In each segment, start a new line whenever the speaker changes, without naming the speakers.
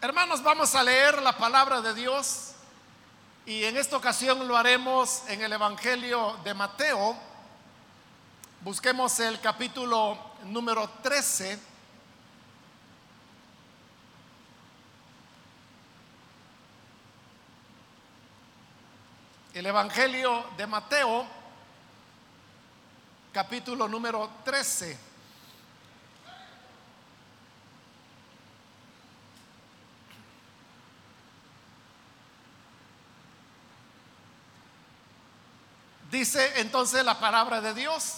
Hermanos, vamos a leer la palabra de Dios y en esta ocasión lo haremos en el Evangelio de Mateo. Busquemos el capítulo número 13. El Evangelio de Mateo, capítulo número 13. Dice entonces la palabra de Dios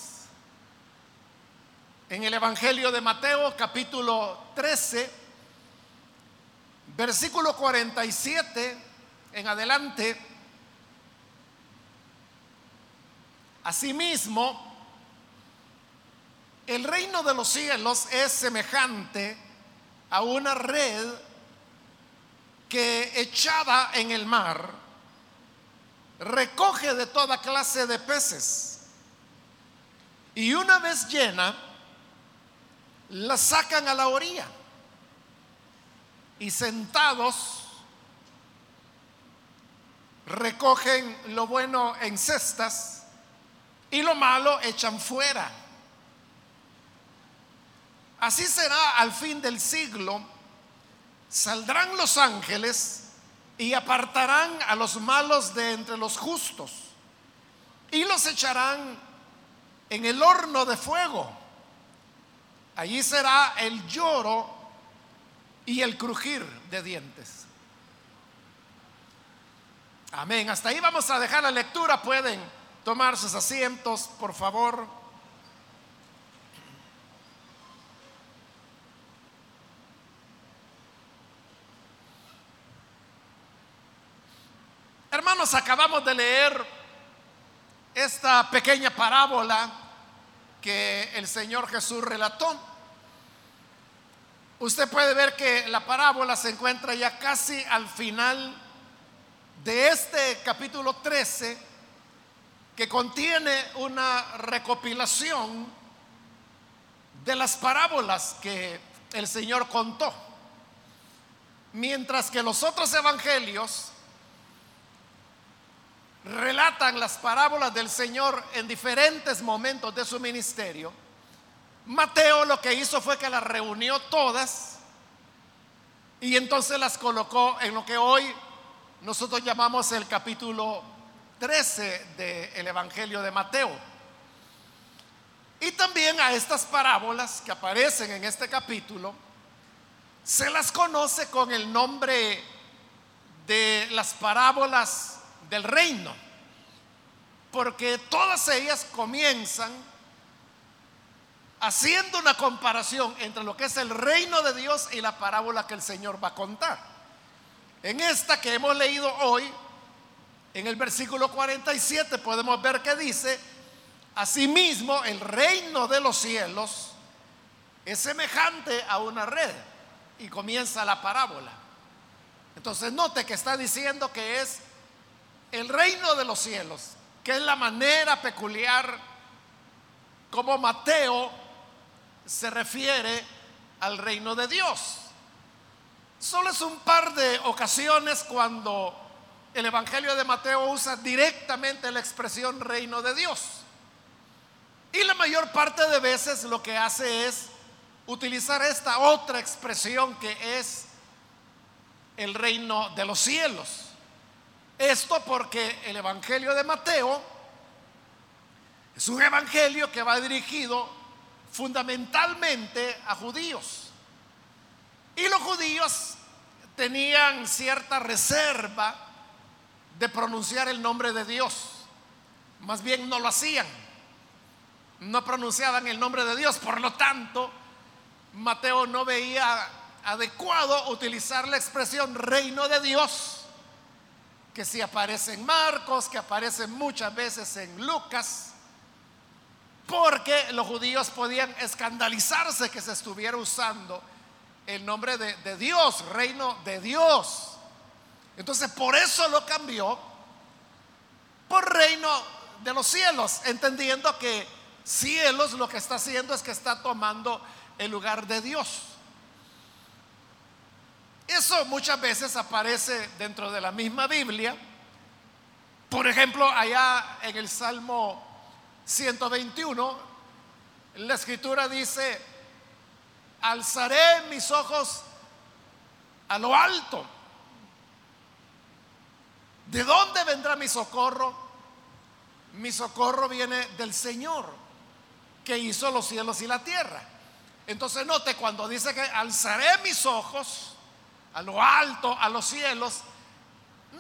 en el Evangelio de Mateo capítulo 13, versículo 47 en adelante. Asimismo, el reino de los cielos es semejante a una red que echada en el mar recoge de toda clase de peces y una vez llena, la sacan a la orilla y sentados recogen lo bueno en cestas y lo malo echan fuera. Así será al fin del siglo. Saldrán los ángeles y apartarán a los malos de entre los justos y los echarán en el horno de fuego. Allí será el lloro y el crujir de dientes. Amén. Hasta ahí vamos a dejar la lectura. Pueden tomar sus asientos, por favor. Acabamos de leer esta pequeña parábola que el Señor Jesús relató. Usted puede ver que la parábola se encuentra ya casi al final de este capítulo 13 que contiene una recopilación de las parábolas que el Señor contó. Mientras que los otros evangelios relatan las parábolas del Señor en diferentes momentos de su ministerio, Mateo lo que hizo fue que las reunió todas y entonces las colocó en lo que hoy nosotros llamamos el capítulo 13 del Evangelio de Mateo. Y también a estas parábolas que aparecen en este capítulo, se las conoce con el nombre de las parábolas del reino, porque todas ellas comienzan haciendo una comparación entre lo que es el reino de Dios y la parábola que el Señor va a contar. En esta que hemos leído hoy, en el versículo 47 podemos ver que dice, asimismo el reino de los cielos es semejante a una red y comienza la parábola. Entonces note que está diciendo que es el reino de los cielos, que es la manera peculiar como Mateo se refiere al reino de Dios. Solo es un par de ocasiones cuando el Evangelio de Mateo usa directamente la expresión reino de Dios. Y la mayor parte de veces lo que hace es utilizar esta otra expresión que es el reino de los cielos. Esto porque el Evangelio de Mateo es un evangelio que va dirigido fundamentalmente a judíos. Y los judíos tenían cierta reserva de pronunciar el nombre de Dios. Más bien no lo hacían. No pronunciaban el nombre de Dios. Por lo tanto, Mateo no veía adecuado utilizar la expresión reino de Dios que si aparece en Marcos, que aparece muchas veces en Lucas, porque los judíos podían escandalizarse que se estuviera usando el nombre de, de Dios, reino de Dios. Entonces por eso lo cambió por reino de los cielos, entendiendo que cielos lo que está haciendo es que está tomando el lugar de Dios. Eso muchas veces aparece dentro de la misma Biblia. Por ejemplo, allá en el Salmo 121, la escritura dice, alzaré mis ojos a lo alto. ¿De dónde vendrá mi socorro? Mi socorro viene del Señor, que hizo los cielos y la tierra. Entonces note cuando dice que alzaré mis ojos a lo alto, a los cielos,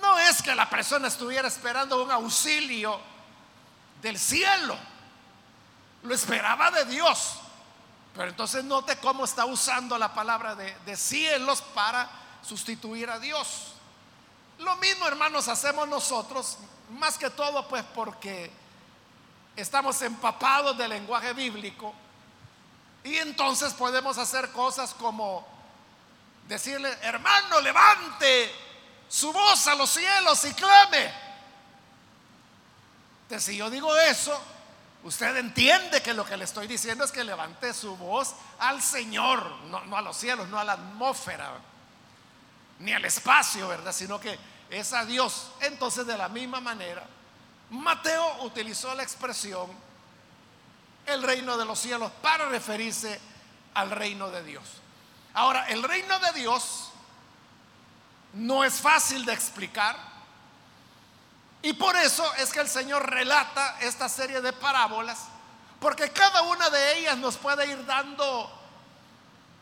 no es que la persona estuviera esperando un auxilio del cielo, lo esperaba de Dios. Pero entonces note cómo está usando la palabra de, de cielos para sustituir a Dios. Lo mismo, hermanos, hacemos nosotros, más que todo pues porque estamos empapados del lenguaje bíblico y entonces podemos hacer cosas como decirle, hermano, levante su voz a los cielos y clame. Entonces, si yo digo eso, usted entiende que lo que le estoy diciendo es que levante su voz al Señor, no, no a los cielos, no a la atmósfera, ni al espacio, ¿verdad? Sino que es a Dios. Entonces, de la misma manera, Mateo utilizó la expresión el reino de los cielos para referirse al reino de Dios. Ahora, el reino de Dios no es fácil de explicar y por eso es que el Señor relata esta serie de parábolas, porque cada una de ellas nos puede ir dando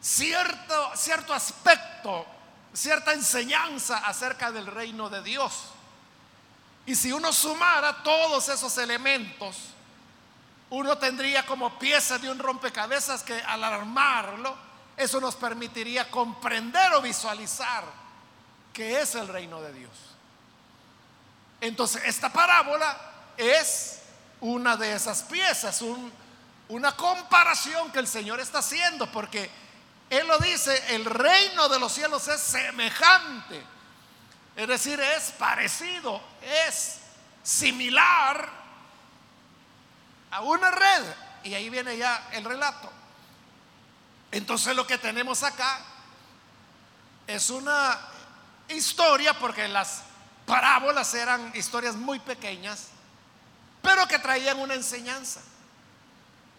cierto, cierto aspecto, cierta enseñanza acerca del reino de Dios. Y si uno sumara todos esos elementos, uno tendría como pieza de un rompecabezas que al armarlo, eso nos permitiría comprender o visualizar qué es el reino de Dios. Entonces, esta parábola es una de esas piezas, una comparación que el Señor está haciendo, porque Él lo dice, el reino de los cielos es semejante, es decir, es parecido, es similar a una red. Y ahí viene ya el relato. Entonces lo que tenemos acá es una historia, porque las parábolas eran historias muy pequeñas, pero que traían una enseñanza.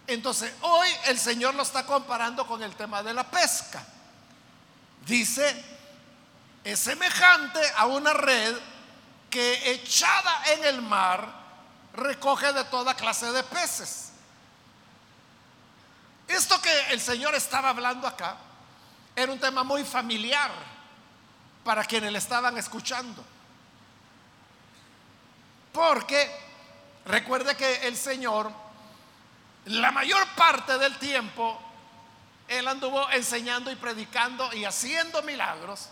Entonces hoy el Señor lo está comparando con el tema de la pesca. Dice, es semejante a una red que echada en el mar recoge de toda clase de peces. Esto que el Señor estaba hablando acá era un tema muy familiar para quienes le estaban escuchando. Porque recuerde que el Señor, la mayor parte del tiempo, Él anduvo enseñando y predicando y haciendo milagros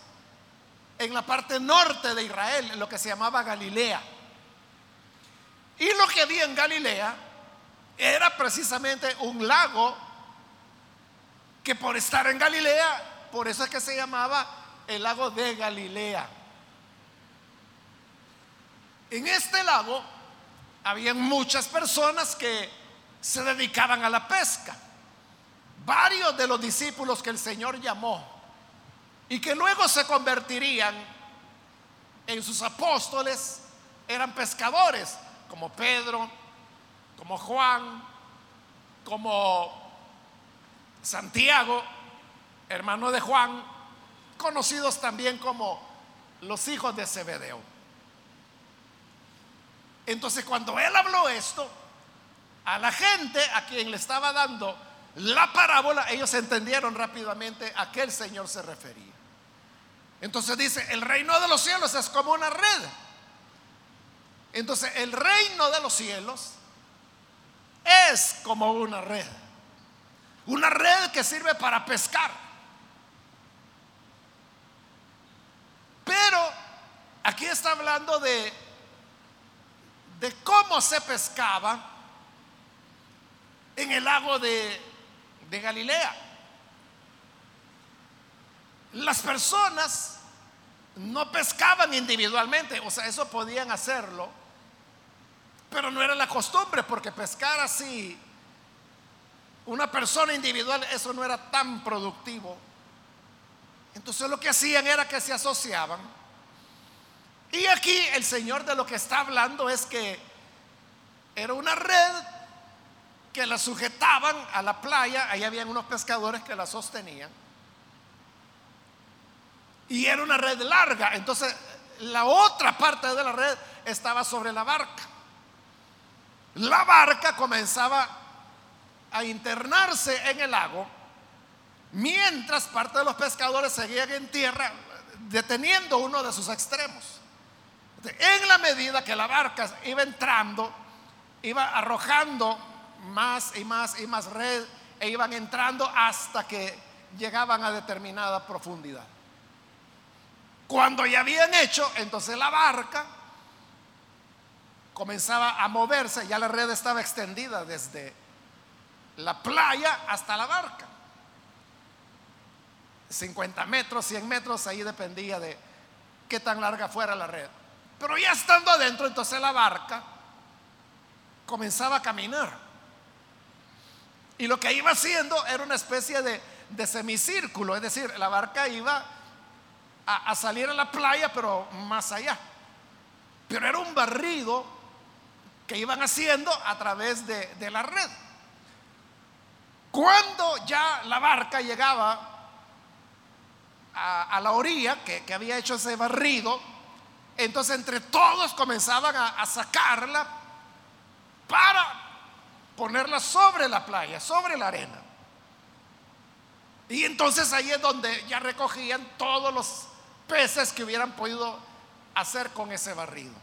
en la parte norte de Israel, en lo que se llamaba Galilea. Y lo que vi en Galilea era precisamente un lago que por estar en Galilea, por eso es que se llamaba el lago de Galilea. En este lago había muchas personas que se dedicaban a la pesca. Varios de los discípulos que el Señor llamó y que luego se convertirían en sus apóstoles eran pescadores como Pedro, como Juan, como Santiago, hermano de Juan, conocidos también como los hijos de Zebedeo. Entonces cuando él habló esto, a la gente a quien le estaba dando la parábola, ellos entendieron rápidamente a qué el Señor se refería. Entonces dice, el reino de los cielos es como una red entonces el reino de los cielos es como una red. Una red que sirve para pescar. Pero aquí está hablando de, de cómo se pescaba en el lago de, de Galilea. Las personas no pescaban individualmente, o sea, eso podían hacerlo pero no era la costumbre porque pescar así, una persona individual, eso no era tan productivo. Entonces lo que hacían era que se asociaban. Y aquí el Señor de lo que está hablando es que era una red que la sujetaban a la playa, ahí habían unos pescadores que la sostenían. Y era una red larga, entonces la otra parte de la red estaba sobre la barca. La barca comenzaba a internarse en el lago, mientras parte de los pescadores seguían en tierra deteniendo uno de sus extremos. En la medida que la barca iba entrando, iba arrojando más y más y más red e iban entrando hasta que llegaban a determinada profundidad. Cuando ya habían hecho, entonces la barca comenzaba a moverse, ya la red estaba extendida desde la playa hasta la barca. 50 metros, 100 metros, ahí dependía de qué tan larga fuera la red. Pero ya estando adentro, entonces la barca comenzaba a caminar. Y lo que iba haciendo era una especie de, de semicírculo, es decir, la barca iba a, salir a la playa, pero más allá. Pero era un barrido que iban haciendo a través de, la red. Cuando ya la barca llegaba a, la orilla que, había hecho ese barrido, entonces entre todos comenzaban a, sacarla para ponerla sobre la playa, sobre la arena. Y entonces ahí es donde ya recogían todos los peces que hubieran podido hacer con ese barrido.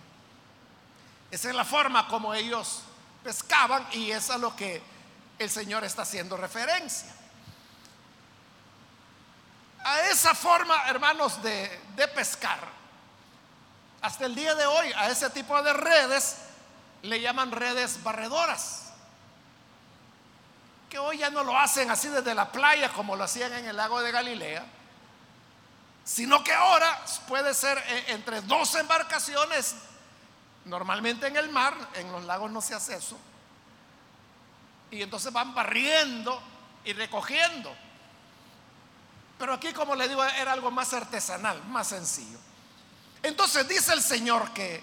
Esa es la forma como ellos pescaban y es a lo que el Señor está haciendo referencia. A esa forma, hermanos, de, pescar, hasta el día de hoy, a ese tipo de redes le llaman redes barredoras que hoy ya no lo hacen así desde la playa como lo hacían en el lago de Galilea, sino que ahora puede ser eh, entre dos embarcaciones, normalmente en el mar, en los lagos no se hace eso, y entonces van barriendo y recogiendo. Pero aquí, como le digo, era algo más artesanal, más sencillo. Entonces dice el Señor que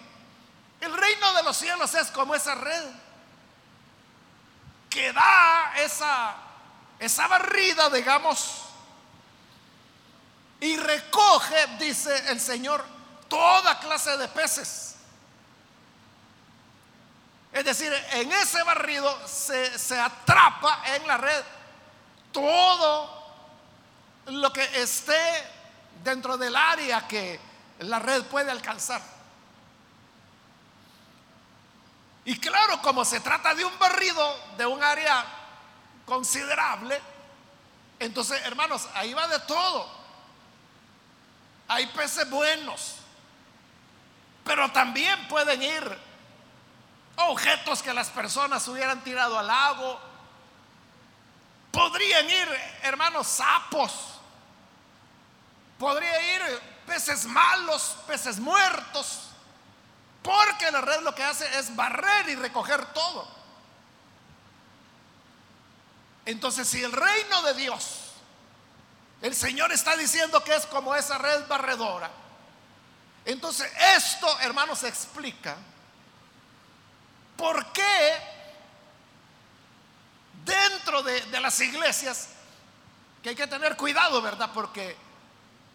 el reino de los cielos es como esa red que da esa, esa barrida, digamos, y recoge, dice el Señor, toda clase de peces. Es decir, en ese barrido se, se atrapa en la red todo lo que esté dentro del área que la red puede alcanzar. Y claro, como se trata de un barrido de un área considerable, entonces, hermanos, ahí va de todo. Hay peces buenos, pero también pueden ir objetos que las personas hubieran tirado al lago. Podrían ir, hermanos, sapos. Podría ir peces malos, peces muertos. Porque la red lo que hace es barrer y recoger todo. Entonces, si el reino de Dios el Señor está diciendo que es como esa red barredora. Entonces, esto, hermanos, explica por qué dentro de, las iglesias, que hay que tener cuidado, ¿verdad? Porque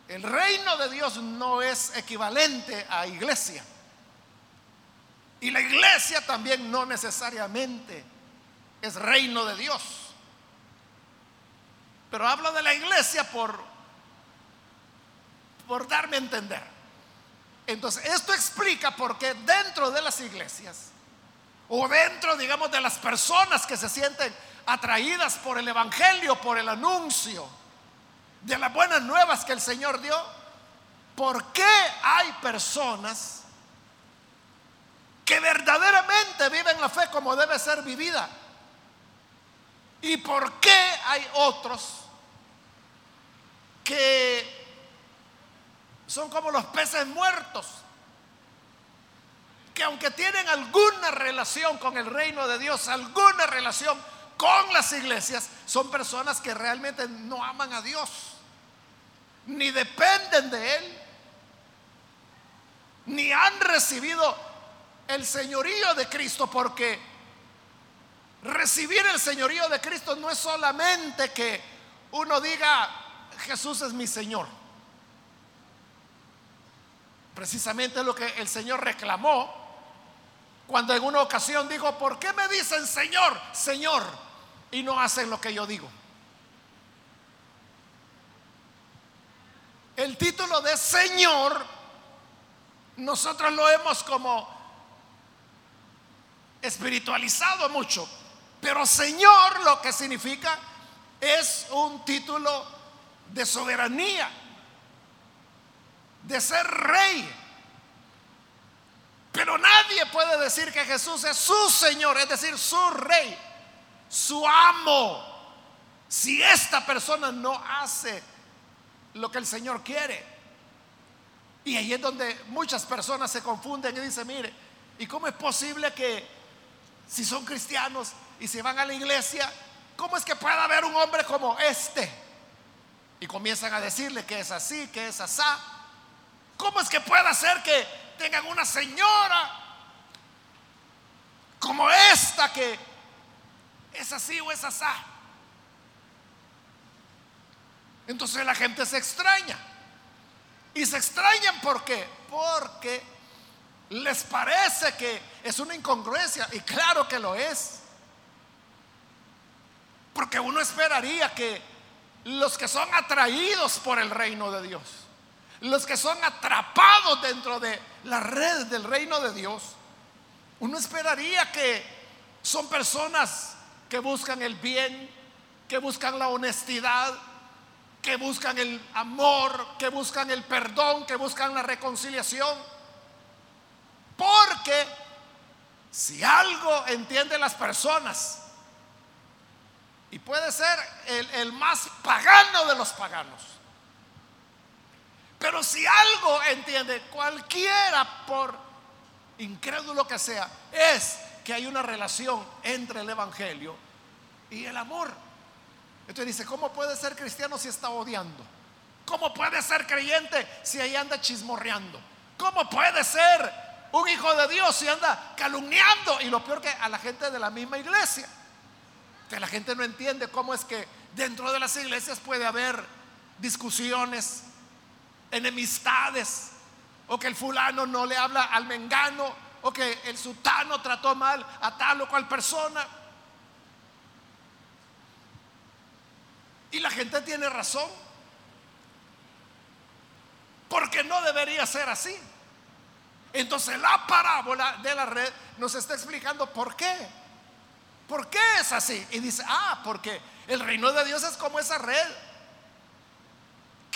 el reino de Dios no es equivalente a iglesia. Y la iglesia también no necesariamente es reino de Dios. Pero hablo de la iglesia por, por darme a entender. Entonces, esto explica por qué dentro de las iglesias, o dentro, digamos, de las personas que se sienten atraídas por el Evangelio, por el anuncio de las buenas nuevas que el Señor dio, ¿por qué hay personas que verdaderamente viven la fe como debe ser vivida? ¿Y por qué hay otros que son como los peces muertos? Que aunque tienen alguna relación con el reino de Dios, alguna relación con las iglesias, son personas que realmente no aman a Dios. ni dependen de Él, ni han recibido el señorío de Cristo, porque recibir el señorío de Cristo no es solamente que uno diga, Jesús es mi Señor. Precisamente lo que el Señor reclamó cuando en una ocasión dijo, ¿por qué me dicen Señor, Señor? Y no hacen lo que yo digo. El título de Señor, nosotros lo hemos como espiritualizado mucho, pero Señor lo que significa es un título de soberanía de ser rey. Pero nadie puede decir que Jesús es su Señor, es decir, su rey, su amo, si esta persona no hace lo que el Señor quiere. Y ahí es donde muchas personas se confunden y dicen, mire, ¿y cómo es posible que si son cristianos y se van a la iglesia, cómo es que pueda haber un hombre como este? Y comienzan a decirle que es así, que es asá. ¿Cómo es que pueda ser que tengan una señora como esta que es así o es asá? Entonces la gente se extraña. Y se extrañan. Porque les parece que es una incongruencia. Y claro que lo es. Porque uno esperaría que los que son atraídos por el reino de Dios, los que son atrapados dentro de la red del reino de Dios, uno esperaría que son personas que buscan el bien, que buscan la honestidad, que buscan el amor, que buscan el perdón, que buscan la reconciliación. Porque si algo entienden las personas, y puede ser el, el más pagano de los paganos, pero si algo entiende cualquiera, por incrédulo que sea, es que hay una relación entre el Evangelio y el amor. Entonces dice, ¿cómo puede ser cristiano si está odiando? ¿Cómo puede ser creyente si ahí anda chismorreando? ¿Cómo puede ser un hijo de Dios si anda calumniando? Y lo peor que a la gente de la misma iglesia. Que la gente no entiende cómo es que dentro de las iglesias puede haber discusiones, enemistades, o que el fulano no le habla al mengano, o que el sultano trató mal a tal o cual persona. Y la gente tiene razón, porque no debería ser así. Entonces la parábola de la red nos está explicando por qué. ¿Por qué es así? Y dice, ah, porque el reino de Dios es como esa red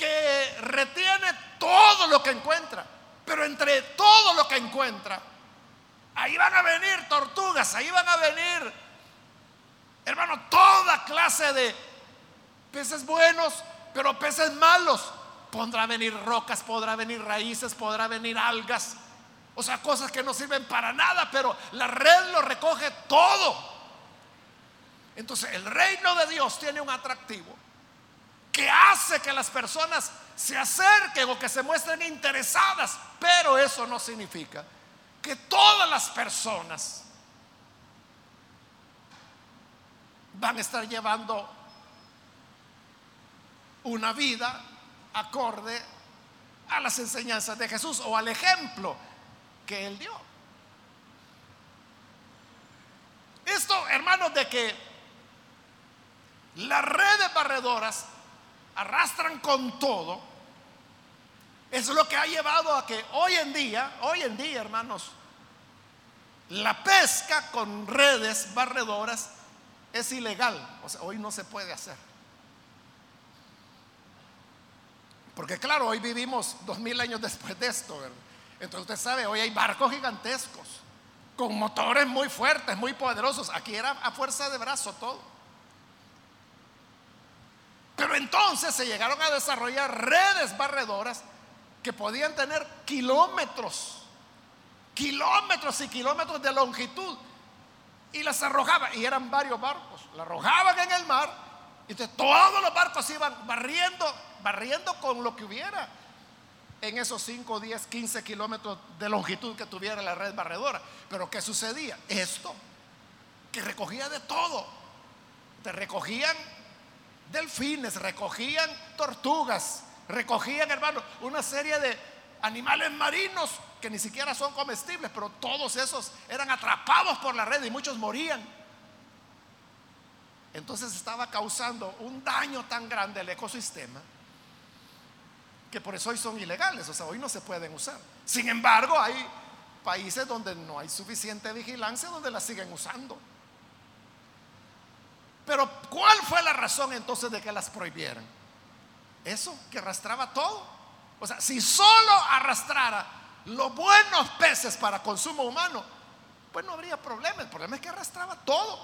que retiene todo lo que encuentra. Pero entre todo lo que encuentra, ahí van a venir tortugas, ahí van a venir, hermano, toda clase de peces buenos, pero peces malos. Podrá venir rocas, podrá venir raíces, podrá venir algas. O sea, cosas que no sirven para nada, pero la red lo recoge todo. Entonces, el reino de Dios tiene un atractivo que hace que las personas se acerquen o que se muestren interesadas, pero eso no significa que todas las personas van a estar llevando una vida acorde a las enseñanzas de Jesús o al ejemplo que él dio. Esto, hermanos, de que las redes barredoras arrastran con todo, es lo que ha llevado a que hoy en día, hoy en día, hermanos, la pesca con redes barredoras es ilegal. O sea, hoy no se puede hacer. Porque claro, hoy vivimos dos mil años después de esto. Entonces usted sabe, hoy hay barcos gigantescos, con motores muy fuertes, muy poderosos. Aquí era a fuerza de brazo todo. Pero entonces se llegaron a desarrollar redes barredoras que podían tener kilómetros, kilómetros y kilómetros de longitud. Y las arrojaban, y eran varios barcos, las arrojaban en el mar, y entonces todos los barcos iban barriendo barriendo con lo que hubiera en esos 5, 10, 15 kilómetros de longitud que tuviera la red barredora. Pero ¿qué sucedía? Esto, que recogía de todo. Te recogían delfines, recogían tortugas, recogían, hermano, una serie de animales marinos que ni siquiera son comestibles, pero todos esos eran atrapados por la red y muchos morían. Entonces estaba causando un daño tan grande al ecosistema que por eso hoy son ilegales, o sea, hoy no se pueden usar. Sin embargo, hay países donde no hay suficiente vigilancia, donde las siguen usando. Pero ¿cuál fue la razón entonces de que las prohibieran? Eso, que arrastraba todo. O sea, si solo arrastrara los buenos peces para consumo humano, pues no habría problema. El problema es que arrastraba todo.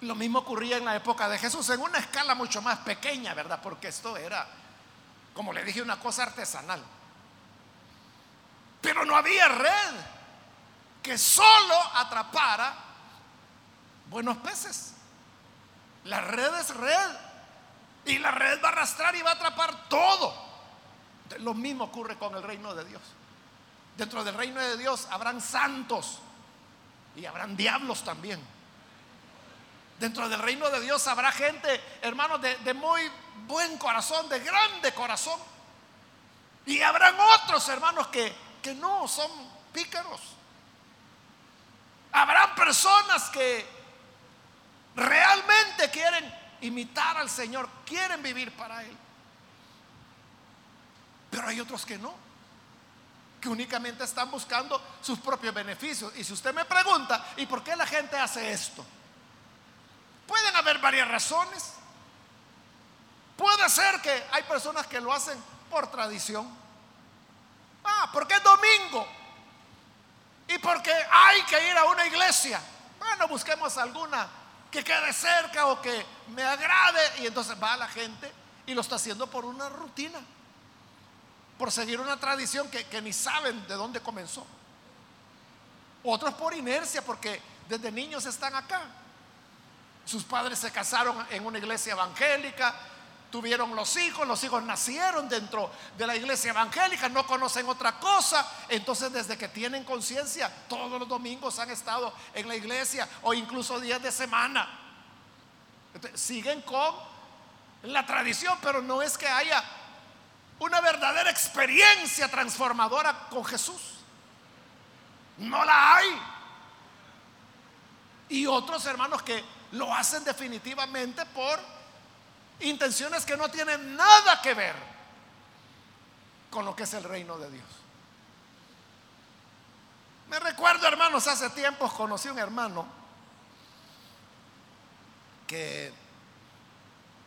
Lo mismo ocurría en la época de Jesús, en una escala mucho más pequeña, ¿verdad? Porque esto era, como le dije, una cosa artesanal. Pero no había red que solo atrapara buenos peces. La red es red. Y la red va a arrastrar y va a atrapar todo. Lo mismo ocurre con el reino de Dios. Dentro del reino de Dios habrán santos y habrán diablos también. Dentro del reino de Dios habrá gente, hermanos, de, muy buen corazón, de grande corazón. Y habrán otros hermanos que, que no son pícaros. Habrán personas que imitar al Señor, quieren vivir para Él. Pero hay otros que no, que únicamente están buscando sus propios beneficios. Y si usted me pregunta, ¿y por qué la gente hace esto? Pueden haber varias razones. Puede ser que hay personas que lo hacen por tradición. Ah, porque es domingo. Y porque hay que ir a una iglesia. Bueno, busquemos alguna que quede cerca o que me agrade. Y entonces va la gente y lo está haciendo por una rutina. Por seguir una tradición que, que ni saben de dónde comenzó. Otros por inercia, porque desde niños están acá. Sus padres se casaron en una iglesia evangélica, tuvieron los hijos, los hijos nacieron dentro de la iglesia evangélica, no conocen otra cosa, entonces desde que tienen conciencia, todos los domingos han estado en la iglesia o incluso días de semana. siguen con la tradición, pero no es que haya una verdadera experiencia transformadora con Jesús. No la hay. Y otros hermanos que lo hacen definitivamente por intenciones que no tienen nada que ver con lo que es el reino de Dios. Me recuerdo, hermanos, hace tiempo conocí un hermano que,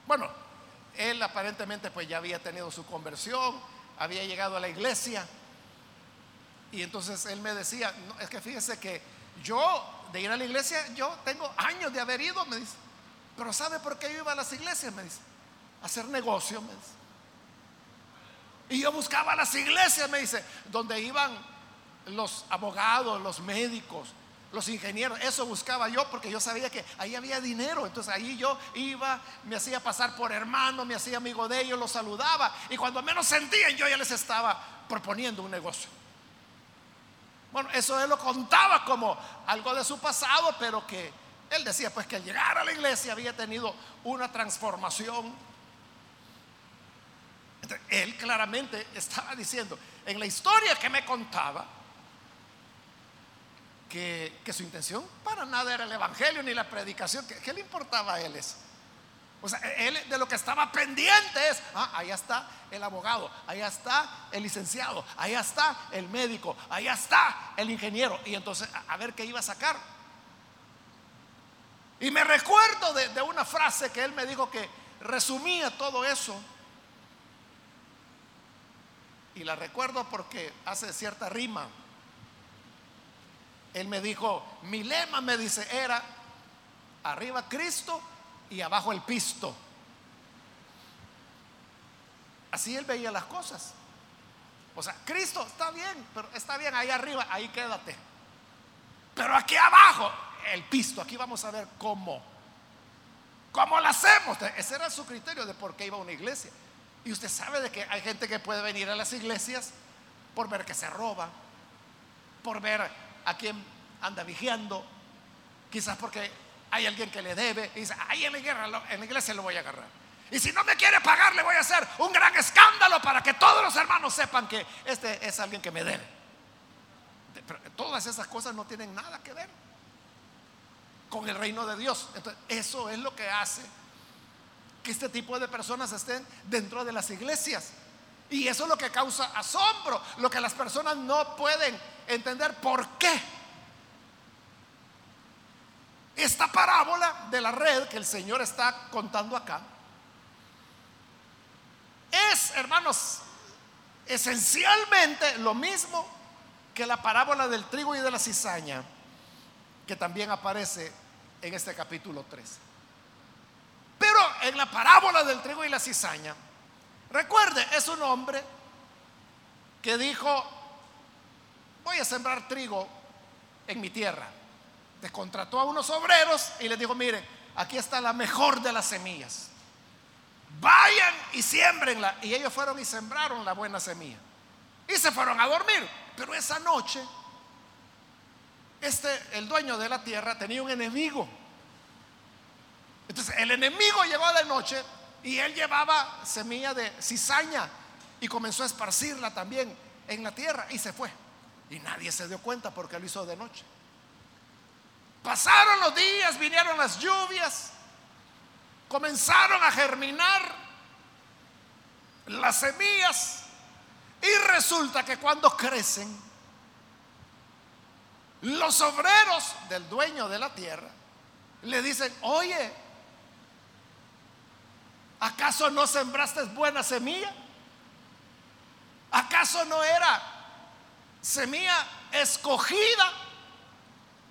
bueno, él aparentemente pues ya había tenido su conversión, había llegado a la iglesia, y entonces él me decía, es que fíjese que yo de ir a la iglesia, yo tengo años de haber ido, me dice. Pero ¿sabe por qué yo iba a las iglesias? Me dice. A hacer negocio, me dice. Y yo buscaba las iglesias, me dice, donde iban los abogados, los médicos, los ingenieros. Eso buscaba yo porque yo sabía que ahí había dinero. Entonces ahí yo iba, me hacía pasar por hermano, me hacía amigo de ellos, los saludaba. Y cuando menos sentían, yo ya les estaba proponiendo un negocio. Bueno, eso él lo contaba como algo de su pasado, pero que él decía pues que al llegar a la iglesia había tenido una transformación. él claramente estaba diciendo, en la historia que me contaba, que, su intención para nada era el evangelio ni la predicación, ¿qué, le importaba a él eso? O sea, él de lo que estaba pendiente es, ah, ahí está el abogado, ahí está el licenciado, ahí está el médico, ahí está el ingeniero. Y entonces, a, ver qué iba a sacar. Y me recuerdo de, de una frase que él me dijo que resumía todo eso. Y la recuerdo porque hace cierta rima. Él me dijo, mi lema me dice, era, arriba Cristo y abajo el pisto. Así él veía las cosas. O sea, Cristo está bien, pero está bien ahí arriba, ahí quédate. Pero aquí abajo, el pisto, aquí vamos a ver cómo. ¿Cómo lo hacemos? Ese era su criterio de por qué iba a una iglesia. Y usted sabe de que hay gente que puede venir a las iglesias por ver que se roba, por ver a quién anda vigiando, quizás porque hay alguien que le debe y dice, ahí en la, en la iglesia lo voy a agarrar. Y si no me quiere pagar, le voy a hacer un gran escándalo para que todos los hermanos sepan que este es alguien que me debe. Todas esas cosas no tienen nada que ver con el reino de Dios. Entonces, eso es lo que hace que este tipo de personas estén dentro de las iglesias. Y eso es lo que causa asombro, lo que las personas no pueden entender por qué. Esta parábola de la red que el Señor está contando acá es, hermanos, esencialmente lo mismo que la parábola del trigo y de la cizaña, que también aparece en este capítulo 3. Pero en la parábola del trigo y la cizaña, recuerde, es un hombre que dijo, voy a sembrar trigo en mi tierra. Descontrató a unos obreros y les dijo, miren, aquí está la mejor de las semillas. Vayan y siembrenla. Y ellos fueron y sembraron la buena semilla. Y se fueron a dormir. Pero esa noche, este, el dueño de la tierra, tenía un enemigo. Entonces el enemigo llegó de noche y él llevaba semilla de cizaña y comenzó a esparcirla también en la tierra y se fue. Y nadie se dio cuenta porque lo hizo de noche. Pasaron los días, vinieron las lluvias, comenzaron a germinar las semillas y resulta que cuando crecen, los obreros del dueño de la tierra le dicen, oye, ¿Acaso no sembraste buena semilla? ¿Acaso no era semilla escogida?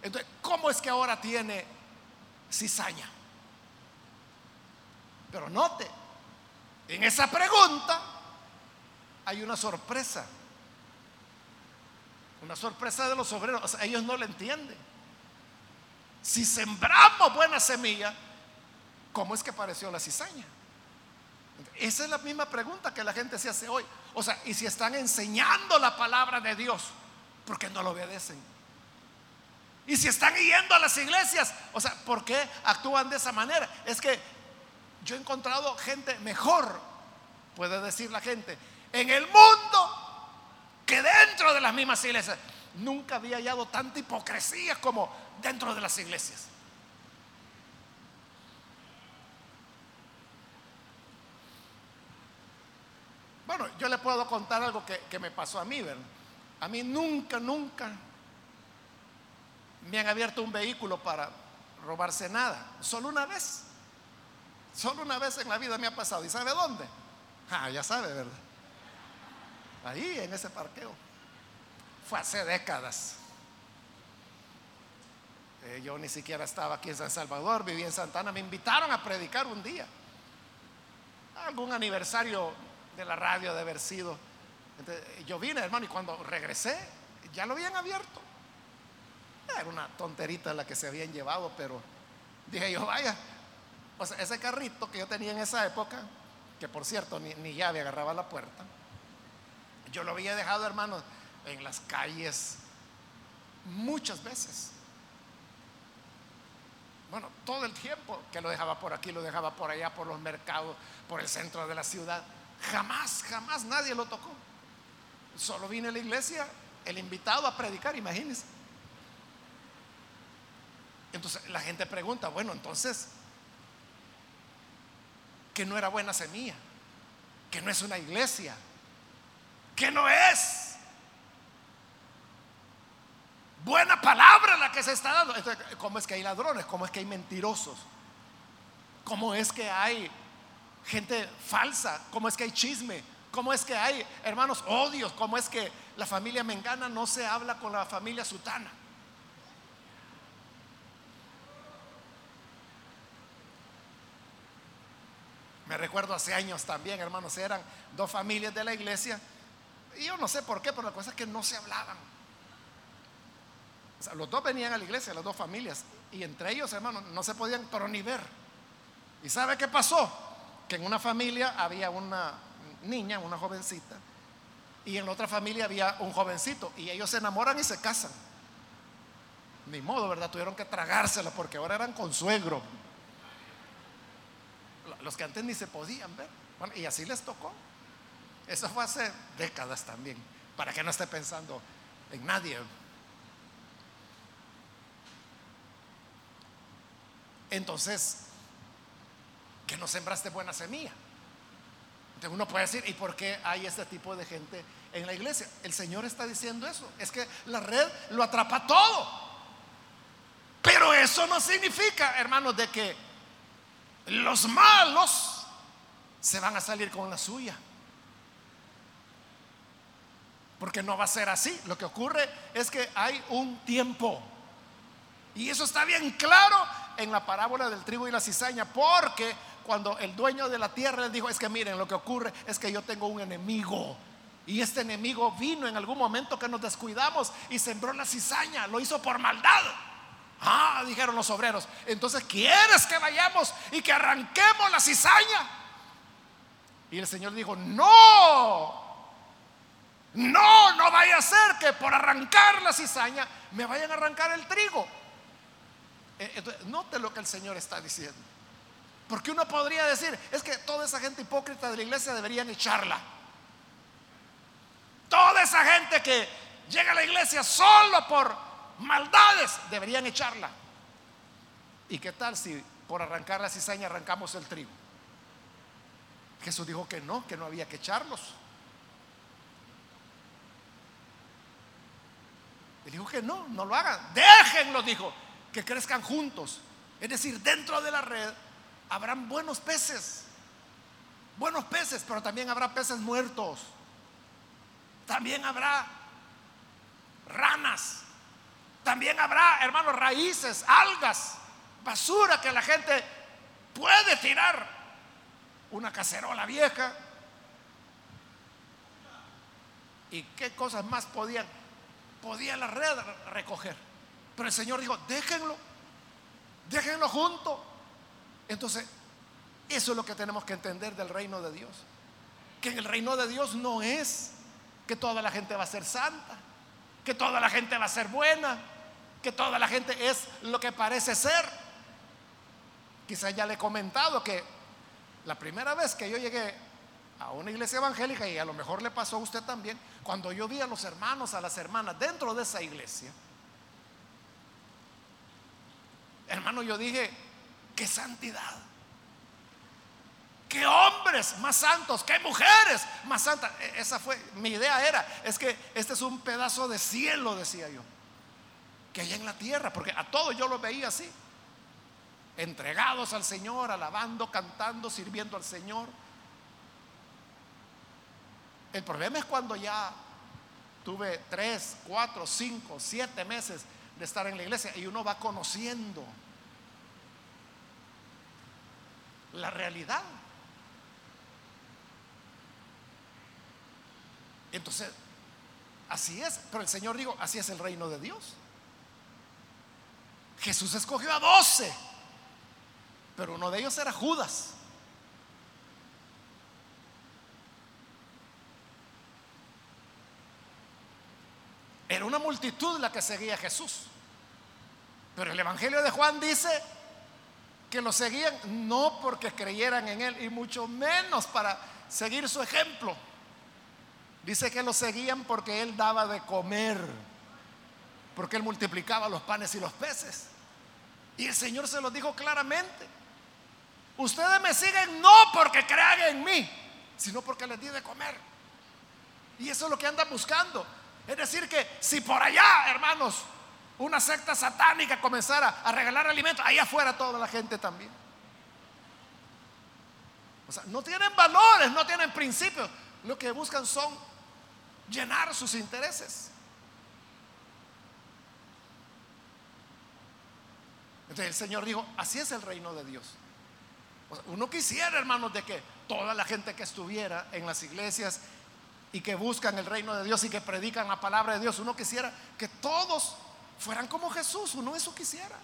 Entonces, ¿cómo es que ahora tiene cizaña? Pero note, en esa pregunta hay una sorpresa. Una sorpresa de los obreros. ellos no le entienden. Si sembramos buena semilla, ¿cómo es que apareció la cizaña? Esa es la misma pregunta que la gente se hace hoy. O sea, y si están enseñando la palabra de Dios, ¿por qué no lo obedecen? Y si están yendo a las iglesias, o sea, ¿por qué actúan de esa manera? Es que yo he encontrado gente mejor, puede decir la gente, en el mundo que dentro de las mismas iglesias. Nunca había hallado tanta hipocresía como dentro de las iglesias. Bueno, yo le puedo contar algo que, me pasó a mí, ¿verdad? A mí nunca, nunca me han abierto un vehículo para robarse nada. Solo una vez. Solo una vez en la vida me ha pasado. ¿Y sabe dónde? Ah, ya sabe, ¿verdad? Ahí, en ese parqueo. Fue hace décadas. Eh, yo ni siquiera estaba aquí en San Salvador, viví en Santana. Me invitaron a predicar un día. Algún aniversario de la radio de haber sido. yo vine, hermano, y cuando regresé, ya lo habían abierto. Era una tonterita la que se habían llevado, pero dije yo, vaya, ese carrito que yo tenía en esa época, que por cierto ni, ni llave agarraba la puerta, yo lo había dejado, hermano, en las calles muchas veces. Bueno, todo el tiempo que lo dejaba por aquí, lo dejaba por allá, por los mercados, por el centro de la ciudad. Jamás, jamás nadie lo tocó. Solo vine a la iglesia el invitado a predicar, imagínense. Entonces la gente pregunta, bueno, entonces, que no era buena semilla, que no es una iglesia, que no es buena palabra la que se está dando. ¿Cómo es que hay ladrones? ¿Cómo es que hay mentirosos? ¿Cómo es que hay gente falsa, cómo es que hay chisme, cómo es que hay, hermanos, odios, cómo es que la familia mengana no se habla con la familia sutana. Me recuerdo hace años también, hermanos, eran dos familias de la iglesia. Y yo no sé por qué, pero la cosa es que no se hablaban. Los dos venían a la iglesia, las dos familias. Y entre ellos, hermanos, no se podían pero ni ver. ¿Y sabe qué pasó? Que en una familia había una niña, una jovencita, y en otra familia había un jovencito, y ellos se enamoran y se casan. Ni modo, ¿verdad? Tuvieron que tragársela porque ahora eran consuegro. Los que antes ni se podían ver. Y así les tocó. Eso fue hace décadas también, para que no esté pensando en nadie. Entonces, que no sembraste buena semilla. Entonces uno puede decir, ¿y por qué hay este tipo de gente en la iglesia? El Señor está diciendo eso. Es que la red lo atrapa todo. Pero eso no significa, hermanos, de que los malos se van a salir con la suya. Porque no va a ser así. Lo que ocurre es que hay un tiempo. Y eso está bien claro en la parábola del trigo y la cizaña. Porque cuando el dueño de la tierra le dijo, es que miren, lo que ocurre es que yo tengo un enemigo. Y este enemigo vino en algún momento que nos descuidamos y sembró la cizaña. Lo hizo por maldad. Ah, dijeron los obreros. Entonces, ¿quieres que vayamos y que arranquemos la cizaña? Y el Señor dijo, no, no, no vaya a ser que por arrancar la cizaña me vayan a arrancar el trigo. Eh, entonces, note lo que el Señor está diciendo. Porque uno podría decir, es que toda esa gente hipócrita de la iglesia deberían echarla. Toda esa gente que llega a la iglesia solo por maldades deberían echarla. ¿Y qué tal si por arrancar la cizaña arrancamos el trigo? Jesús dijo que no, que no había que echarlos. Dijo que no, no lo hagan. Déjenlo, dijo, que crezcan juntos. Es decir, dentro de la red habrán buenos peces. Buenos peces, pero también habrá peces muertos. También habrá ranas. También habrá, hermanos, raíces, algas, basura que la gente puede tirar. Una cacerola vieja. ¿Y qué cosas más podían? Podía la red recoger. Pero el Señor dijo, déjenlo, déjenlo junto. Entonces, eso es lo que tenemos que entender del reino de Dios. Que en el reino de Dios no es que toda la gente va a ser santa, que toda la gente va a ser buena, que toda la gente es lo que parece ser. Quizás ya le he comentado que la primera vez que yo llegué a una iglesia evangélica, y a lo mejor le pasó a usted también, cuando yo vi a los hermanos, a las hermanas dentro de esa iglesia, hermano, yo dije, qué santidad. Qué hombres más santos, qué mujeres más santas. E, esa fue mi idea era, es que este es un pedazo de cielo, decía yo que hay en la tierra, porque a todos yo los veía así, entregados al Señor, alabando, cantando, sirviendo al Señor. El problema es cuando ya tuve tres, cuatro, cinco, siete meses de estar en la iglesia y uno va conociendo la realidad. Entonces, así es, pero el Señor dijo, así es el reino de Dios. Jesús escogió a doce, pero uno de ellos era Judas. Era una multitud la que seguía a Jesús. Pero el Evangelio de Juan dice que lo seguían no porque creyeran en Él y mucho menos para seguir su ejemplo. Dice que lo seguían porque Él daba de comer porque Él multiplicaba los panes y los peces. Y el Señor se lo dijo claramente. Ustedes me siguen no porque crean en mí, sino porque les di de comer. Y eso es lo que andan buscando. Es decir, que si por allá, hermanos, una secta satánica comenzara a regalar alimentos, allá afuera toda la gente también. O sea, no tienen valores, no tienen principios. Lo que buscan son llenar sus intereses. Entonces el Señor dijo, así es el reino de Dios. uno quisiera, hermanos, de que toda la gente que estuviera en las iglesias y que buscan el reino de Dios y que predican la palabra de Dios, uno quisiera que todos fueran como Jesús, uno eso quisiera.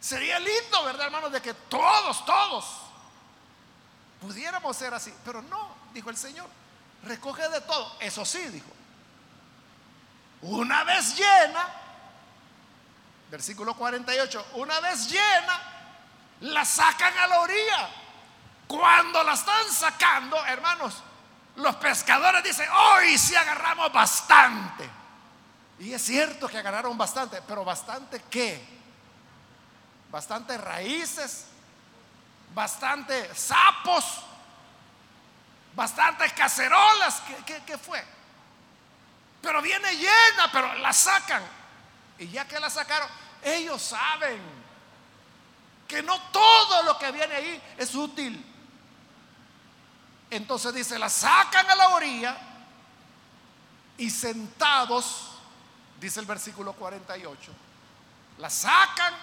Sería lindo, ¿verdad, hermanos? De que todos, todos pudiéramos ser así. Pero no, dijo el Señor, recoge de todo. Eso sí, dijo. Una vez llena, versículo 48, una vez llena, la sacan a la orilla. Cuando la están sacando, hermanos, los pescadores dicen, hoy sí agarramos bastante. Y es cierto que agarraron bastante, pero bastante qué? Bastante raíces, bastante sapos, bastantes cacerolas. ¿Qué, qué fue? Pero viene llena, pero la sacan. Y ya que la sacaron, ellos saben que no todo lo que viene ahí es útil. Entonces dice, la sacan a la orilla y sentados, dice el versículo 48, la sacan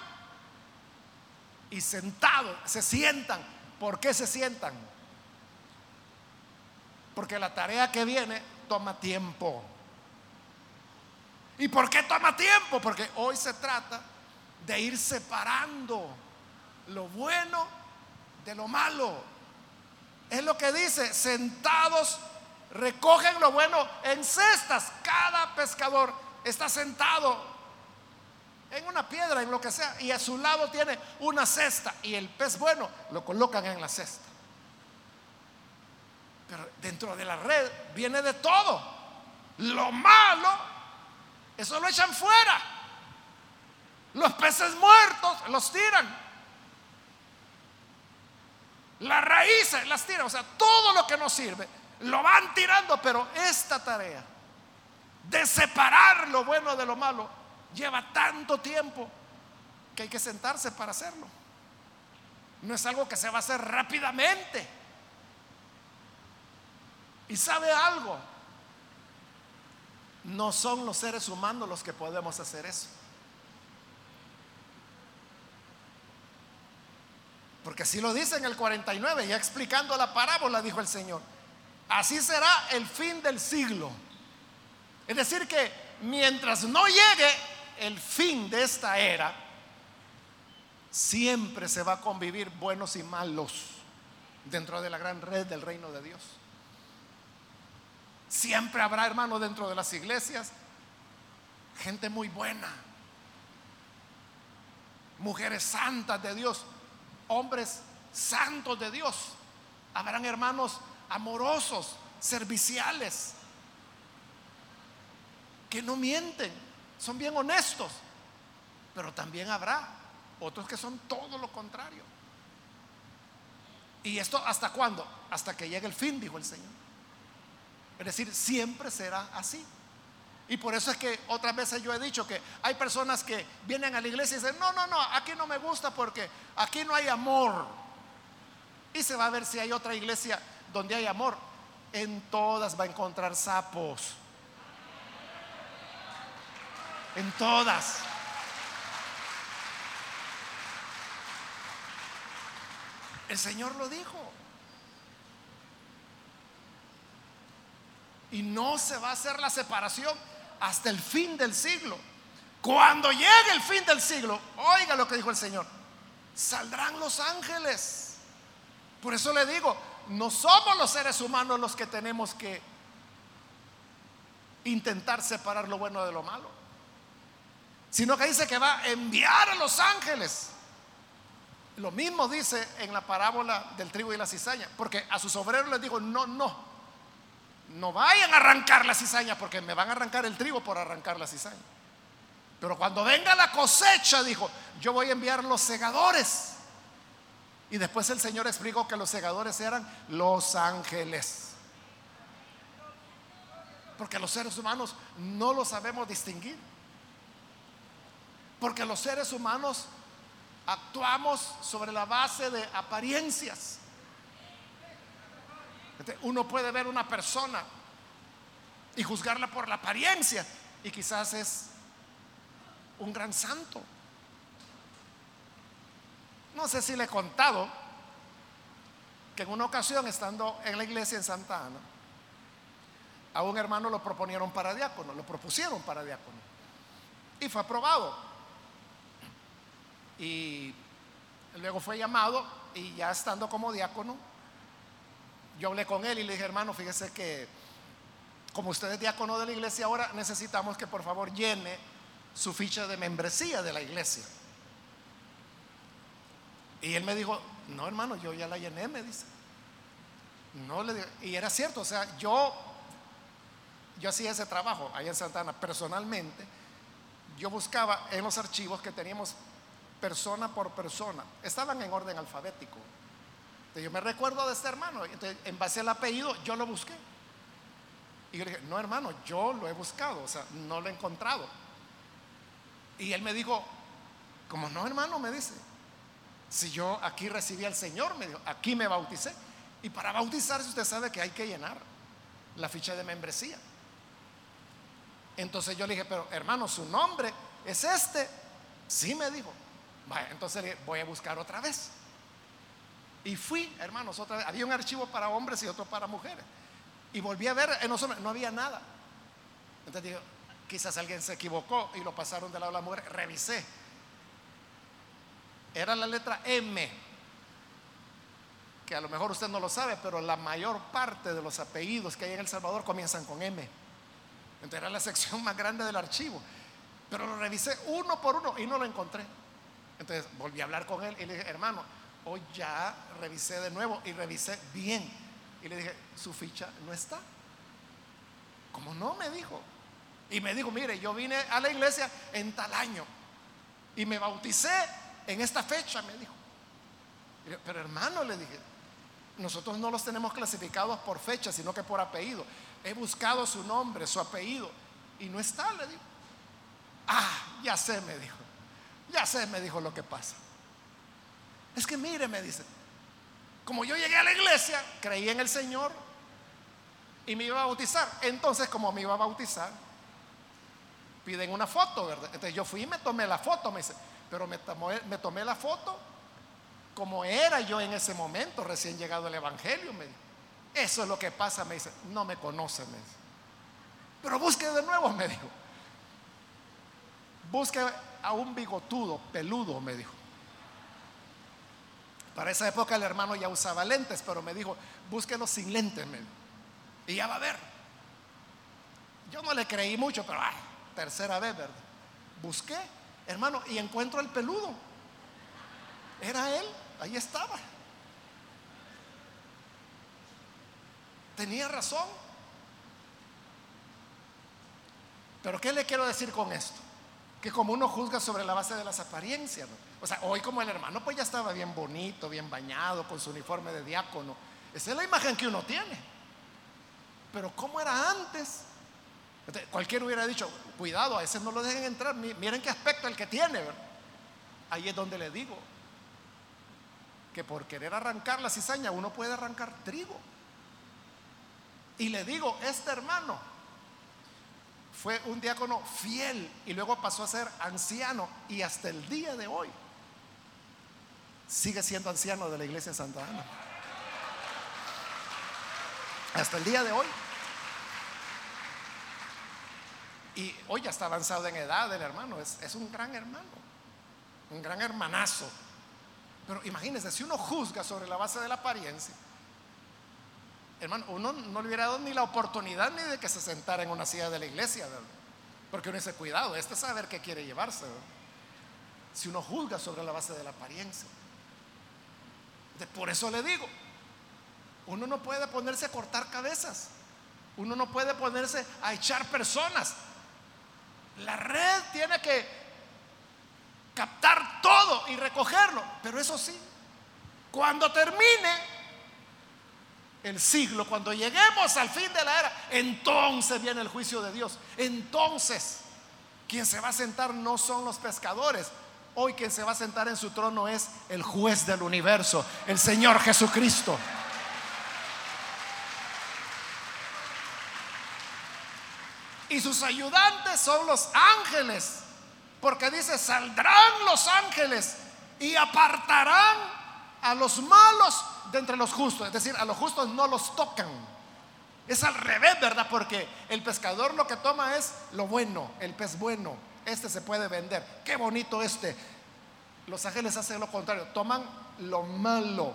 y sentados, se sientan. ¿Por qué se sientan? Porque la tarea que viene toma tiempo. ¿Y por qué toma tiempo? Porque hoy se trata de ir separando lo bueno de lo malo. Es lo que dice, sentados recogen lo bueno en cestas. Cada pescador está sentado en una piedra, en lo que sea, y a su lado tiene una cesta y el pez bueno lo colocan en la cesta. Pero dentro de la red viene de todo. Lo malo, eso lo echan fuera. Los peces muertos los tiran. Las raíces las tiran, o sea, todo lo que nos sirve lo van tirando, pero esta tarea de separar lo bueno de lo malo lleva tanto tiempo que hay que sentarse para hacerlo. No es algo que se va a hacer rápidamente. Y sabe algo, no son los seres humanos los que podemos hacer eso. Porque así lo dice en el 49, ya explicando la parábola, dijo el Señor. Así será el fin del siglo. Es decir, que mientras no llegue el fin de esta era, siempre se va a convivir buenos y malos dentro de la gran red del reino de Dios. Siempre habrá, hermano, dentro de las iglesias, gente muy buena, mujeres santas de Dios, hombres santos de Dios. Habrán hermanos amorosos, serviciales, que no mienten, son bien honestos. Pero también habrá otros que son todo lo contrario. ¿Y esto hasta cuándo? Hasta que llegue el fin, dijo el Señor. Es decir, siempre será así. Y por eso es que otras veces yo he dicho que hay personas que vienen a la iglesia y dicen, no, no, no, aquí no me gusta porque aquí no hay amor. Y se va a ver si hay otra iglesia donde hay amor. En todas va a encontrar sapos. En todas. El Señor lo dijo. Y no se va a hacer la separación hasta el fin del siglo. Cuando llegue el fin del siglo, oiga lo que dijo el Señor, saldrán los ángeles. Por eso le digo, no somos los seres humanos los que tenemos que intentar separar lo bueno de lo malo, sino que dice que va a enviar a los ángeles. Lo mismo dice en la parábola del trigo y la cizaña, porque a sus obreros les digo, no, no, no vayan a arrancar la cizaña porque me van a arrancar el trigo por arrancar la cizaña. Pero cuando venga la cosecha, dijo, yo voy a enviar los segadores. Y después el Señor explicó que los segadores eran los ángeles. Porque los seres humanos no lo sabemos distinguir. Porque los seres humanos actuamos sobre la base de apariencias. Uno puede ver una persona y juzgarla por la apariencia y quizás es un gran santo. No sé si le he contado que en una ocasión estando en la iglesia en Santa Ana, a un hermano lo proponieron para diácono, lo propusieron para diácono y fue aprobado. Y luego fue llamado y ya estando como diácono, yo hablé con él y le dije, hermano, fíjese que como usted es diácono de la iglesia ahora, necesitamos que por favor llene su ficha de membresía de la iglesia. Y él me dijo, no hermano, yo ya la llené, me dice. No le y era cierto, o sea, yo, yo hacía ese trabajo allá en Santana personalmente. Yo buscaba en los archivos que teníamos persona por persona, estaban en orden alfabético. Yo me recuerdo de este hermano, entonces, en base al apellido yo lo busqué. Y yo le dije, no hermano, yo lo he buscado, o sea, no lo he encontrado. Y él me dijo, como no hermano, me dice, si yo aquí recibí al Señor, me dijo, aquí me bauticé. Y para bautizarse usted sabe que hay que llenar la ficha de membresía. Entonces yo le dije, pero hermano, su nombre es este. Sí, me dijo. entonces le dije, voy a buscar otra vez. Y fui, hermanos, otra vez. Había un archivo para hombres y otro para mujeres. Y volví a ver en los hombres, no había nada. Entonces dije, quizás alguien se equivocó y lo pasaron de lado a la mujer. Revisé. Era la letra M que a lo mejor usted no lo sabe, pero la mayor parte de los apellidos que hay en El Salvador comienzan con M. Entonces era la sección más grande del archivo. Pero lo revisé uno por uno y no lo encontré. Entonces volví a hablar con él y le dije, hermano, hoy ya revisé de nuevo y revisé bien. Y le dije, su ficha no está. Como no, me dijo. Y me dijo, mire, yo vine a la iglesia en tal año y me bauticé en esta fecha, me dijo. Pero hermano, le dije, nosotros no los tenemos clasificados por fecha, sino que por apellido. He buscado su nombre, su apellido, y no está, le digo. Ah, ya sé, me dijo. Ya sé, me dijo lo que pasa. Es que mire, me dice, como yo llegué a la iglesia, creí en el Señor y me iba a bautizar. Entonces, como me iba a bautizar, piden una foto, ¿verdad? Entonces yo fui y me tomé la foto, me dice, pero me tomé, la foto como era yo en ese momento, recién llegado al Evangelio. Me Eso es lo que pasa, me dice. No me conoce, me dice. Pero busque de nuevo, me dijo. Busque a un bigotudo, peludo, me dijo. Para esa época el hermano ya usaba lentes, pero me dijo, búsquelo sin lentes, me Y ya va a ver. Yo no le creí mucho, pero ay, tercera vez, ¿verdad? Busqué, hermano, y encuentro el peludo. Era él. Ahí estaba. Tenía razón. Pero ¿qué le quiero decir con esto? Que como uno juzga sobre la base de las apariencias, o sea, hoy como el hermano pues ya estaba bien bonito, bien bañado, con su uniforme de diácono. Esa es la imagen que uno tiene. Pero ¿cómo era antes? cualquiera hubiera dicho, cuidado, a ese no lo dejen entrar, miren qué aspecto el que tiene. Ahí es donde le digo, que por querer arrancar la cizaña uno puede arrancar trigo. Y le digo, este hermano fue un diácono fiel y luego pasó a ser anciano y hasta el día de hoy sigue siendo anciano de la iglesia de Santa Ana. Hasta el día de hoy. Y hoy ya está avanzado en edad el hermano, es, es un gran hermano, un gran hermanazo. Pero imagínense, si uno juzga sobre la base de la apariencia, hermano, uno no le hubiera dado ni la oportunidad ni de que se sentara en una silla de la iglesia, porque uno dice, cuidado, este saber qué quiere llevarse. Si uno juzga sobre la base de la apariencia. Por eso le digo, uno no puede ponerse a cortar cabezas, uno no puede ponerse a echar personas. La red tiene que captar todo y recogerlo. Pero eso sí, cuando termine el siglo, cuando lleguemos al fin de la era, entonces viene el juicio de Dios. Entonces, quien se va a sentar no son los pescadores. Hoy quien se va a sentar en su trono es el juez del universo, el Señor Jesucristo. Y sus ayudantes son los ángeles porque dice, saldrán los ángeles y apartarán a los malos de entre los justos. Es decir, a los justos no los tocan. Es al revés, ¿verdad? Porque el pescador lo que toma es lo bueno, el pez bueno. Este se puede vender. Qué bonito este. los ángeles hacen lo contrario, toman lo malo,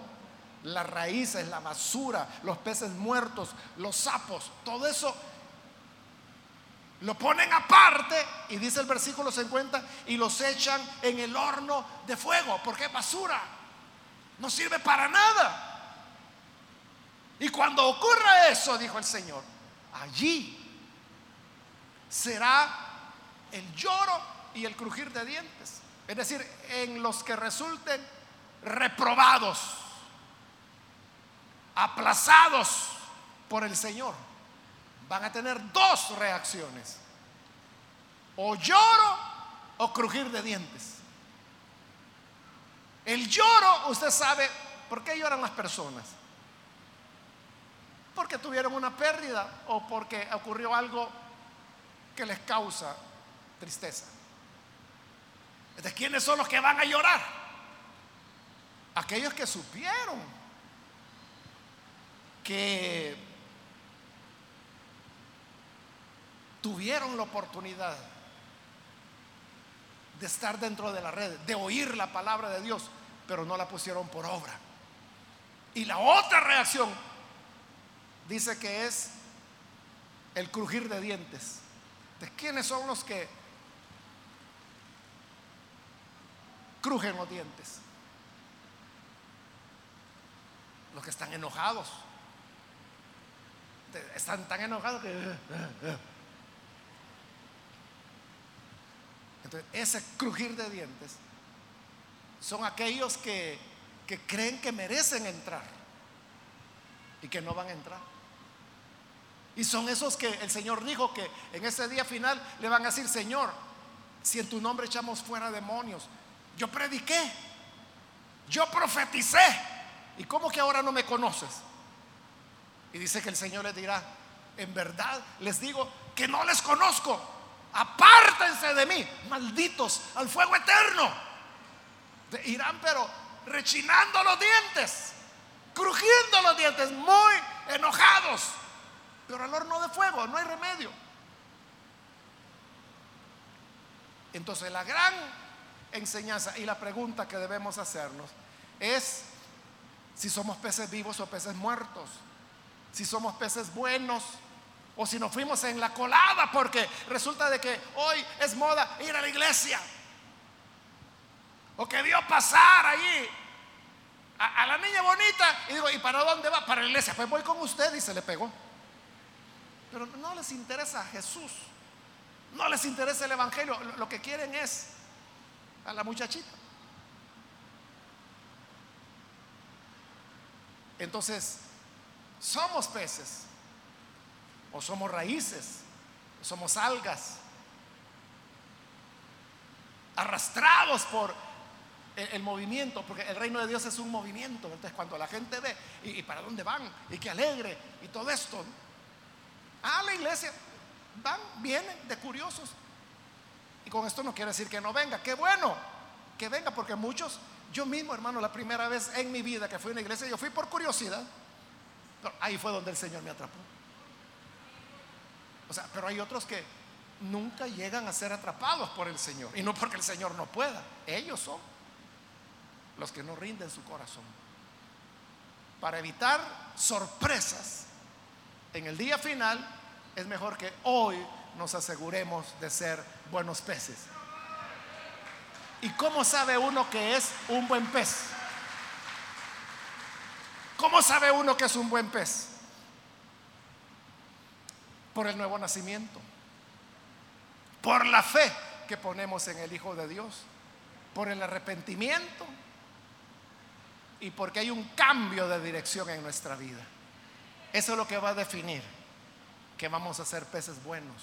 las raíces, la basura, los peces muertos, los sapos, todo eso lo ponen aparte y dice el versículo 50 y los echan en el horno de fuego, porque es basura, no sirve para nada. Y cuando ocurra eso, dijo el Señor, allí será el lloro y el crujir de dientes. Es decir, en los que resulten reprobados, aplazados por el Señor, van a tener dos reacciones. O lloro o crujir de dientes. El lloro, usted sabe, ¿por qué lloran las personas? Porque tuvieron una pérdida o porque ocurrió algo que les causa tristeza. ¿De quiénes son los que van a llorar? Aquellos que supieron que tuvieron la oportunidad de estar dentro de la red, de oír la palabra de Dios, pero no la pusieron por obra. Y la otra reacción dice que es el crujir de dientes. ¿De quiénes son los que crujen los dientes? Los que están enojados. Están tan enojados que... Entonces, ese crujir de dientes son aquellos que, que creen que merecen entrar y que no van a entrar. Y son esos que el Señor dijo que en ese día final le van a decir, Señor, si en tu nombre echamos fuera demonios, yo prediqué, yo profeticé, ¿y cómo que ahora no me conoces? Y dice que el Señor les dirá, en verdad les digo que no les conozco, apártense de mí, malditos, al fuego eterno. Irán pero rechinando los dientes, crujiendo los dientes, muy enojados pero al horno de fuego, no hay remedio. Entonces la gran enseñanza y la pregunta que debemos hacernos es si somos peces vivos o peces muertos, si somos peces buenos o si nos fuimos en la colada porque resulta de que hoy es moda ir a la iglesia o que vio pasar allí a, la niña bonita y digo, ¿y para dónde va? Para la iglesia, pues voy con usted y se le pegó. Pero no les interesa Jesús. No les interesa el Evangelio. Lo que quieren es a la muchachita. Entonces, somos peces. O somos raíces. O somos algas. Arrastrados por el, movimiento, porque el reino de Dios es un movimiento. Entonces, cuando la gente ve, ¿y, y para dónde van? Y qué alegre, y todo esto a la iglesia, van, vienen de curiosos. Y con esto no quiere decir que no venga, qué bueno que venga, porque muchos, yo mismo hermano, la primera vez en mi vida que fui a una iglesia, yo fui por curiosidad, ahí fue donde el Señor me atrapó. O sea, pero hay otros que nunca llegan a ser atrapados por el Señor, y no porque el Señor no pueda, ellos son los que no rinden su corazón. Para evitar sorpresas, en el día final, es mejor que hoy nos aseguremos de ser buenos peces. ¿Y cómo sabe uno que es un buen pez? ¿Cómo sabe uno que es un buen pez? Por el nuevo nacimiento, por la fe que ponemos en el Hijo de Dios, por el arrepentimiento y porque hay un cambio de dirección en nuestra vida. Eso es lo que va a definir que vamos a ser peces buenos,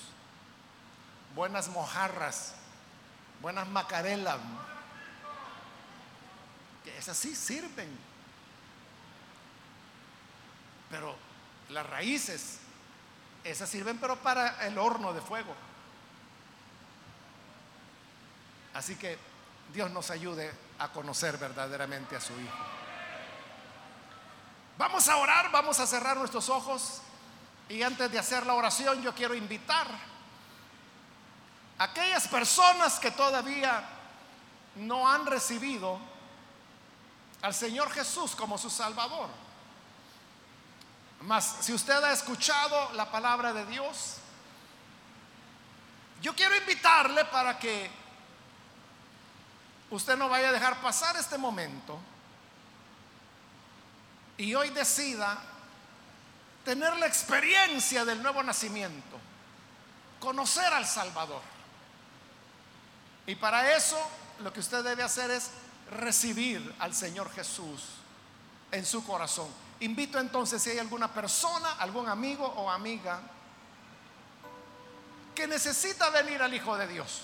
buenas mojarras, buenas macarelas, que esas sí sirven. Pero las raíces, esas sirven pero para el horno de fuego. Así que Dios nos ayude a conocer verdaderamente a su Hijo. Vamos a orar, vamos a cerrar nuestros ojos y antes de hacer la oración yo quiero invitar a aquellas personas que todavía no han recibido al Señor Jesús como su Salvador. Mas si usted ha escuchado la palabra de Dios, yo quiero invitarle para que usted no vaya a dejar pasar este momento y hoy decida tener la experiencia del nuevo nacimiento, conocer al Salvador. Y para eso lo que usted debe hacer es recibir al Señor Jesús en su corazón. Invito entonces si hay alguna persona, algún amigo o amiga que necesita venir al Hijo de Dios.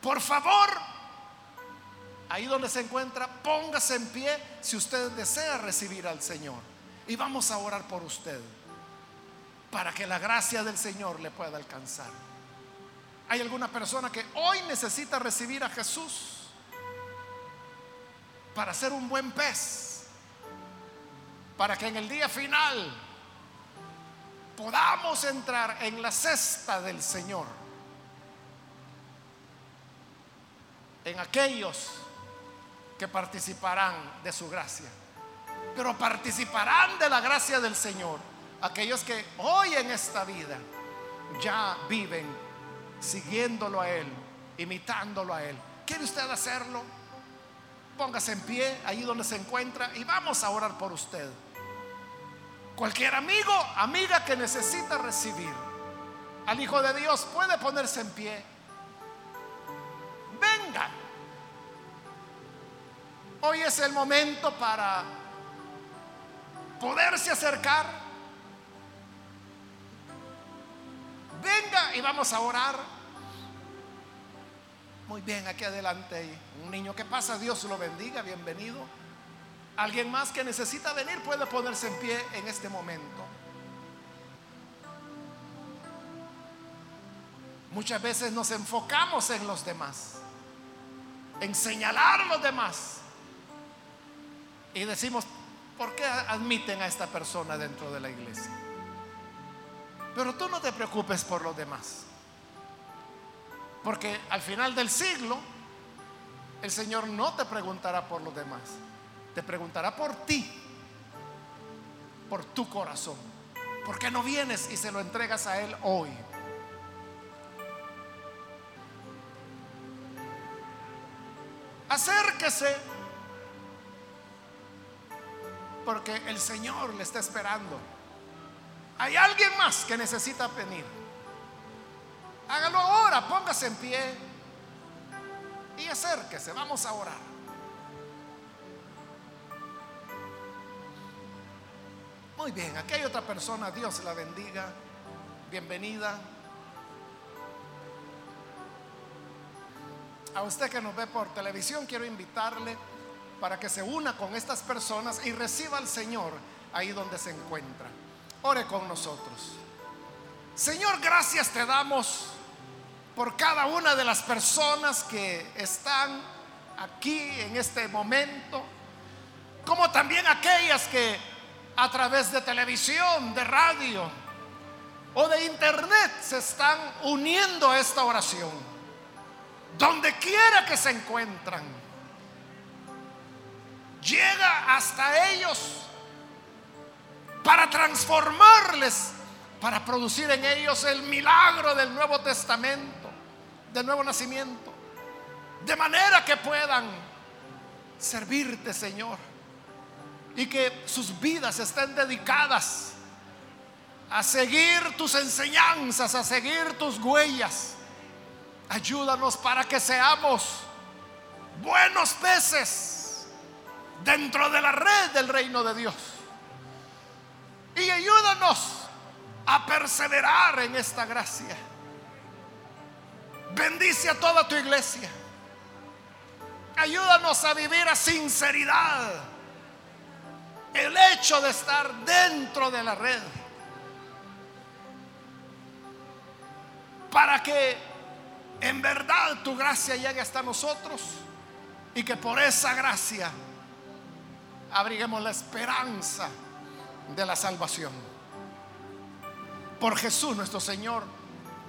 Por favor, ahí donde se encuentra, póngase en pie si usted desea recibir al Señor. Y vamos a orar por usted para que la gracia del Señor le pueda alcanzar. ¿Hay alguna persona que hoy necesita recibir a Jesús para ser un buen pez? Para que en el día final podamos entrar en la cesta del Señor. En aquellos que participarán de su gracia. Pero participarán de la gracia del Señor aquellos que hoy en esta vida ya viven siguiéndolo a Él, imitándolo a Él. ¿Quiere usted hacerlo? Póngase en pie ahí donde se encuentra y vamos a orar por usted. Cualquier amigo, amiga que necesita recibir al Hijo de Dios puede ponerse en pie. Venga. Hoy es el momento para poderse acercar. Venga y vamos a orar. Muy bien, aquí adelante un niño que pasa, Dios lo bendiga, bienvenido. Alguien más que necesita venir puede ponerse en pie en este momento. Muchas veces nos enfocamos en los demás, en señalar a los demás. Y decimos, ¿por qué admiten a esta persona dentro de la iglesia? Pero tú no te preocupes por los demás. Porque al final del siglo, el Señor no te preguntará por los demás te preguntará por ti, por tu corazón. ¿Por qué no vienes y se lo entregas a Él hoy? Acérquese, porque el Señor le está esperando. Hay alguien más que necesita venir. Hágalo ahora, póngase en pie y acérquese. Vamos a orar. Muy bien, aquí hay otra persona, Dios la bendiga. Bienvenida. A usted que nos ve por televisión, quiero invitarle para que se una con estas personas y reciba al Señor ahí donde se encuentra. Ore con nosotros. Señor, gracias te damos por cada una de las personas que están aquí en este momento, como también aquellas que a través de televisión, de radio o de internet se están uniendo a esta oración. Donde quiera que se encuentran, llega hasta ellos para transformarles, para producir en ellos el milagro del Nuevo Testamento, del nuevo nacimiento, de manera que puedan servirte, Señor y que sus vidas estén dedicadas a seguir tus enseñanzas, a seguir tus huellas. Ayúdanos para que seamos buenos peces dentro de la red del reino de Dios. Y ayúdanos a perseverar en esta gracia. Bendice a toda tu iglesia. Ayúdanos a vivir a sinceridad el hecho de estar dentro de la red. Para que en verdad tu gracia llegue hasta nosotros y que por esa gracia abriguemos la esperanza de la salvación. Por Jesús nuestro Señor,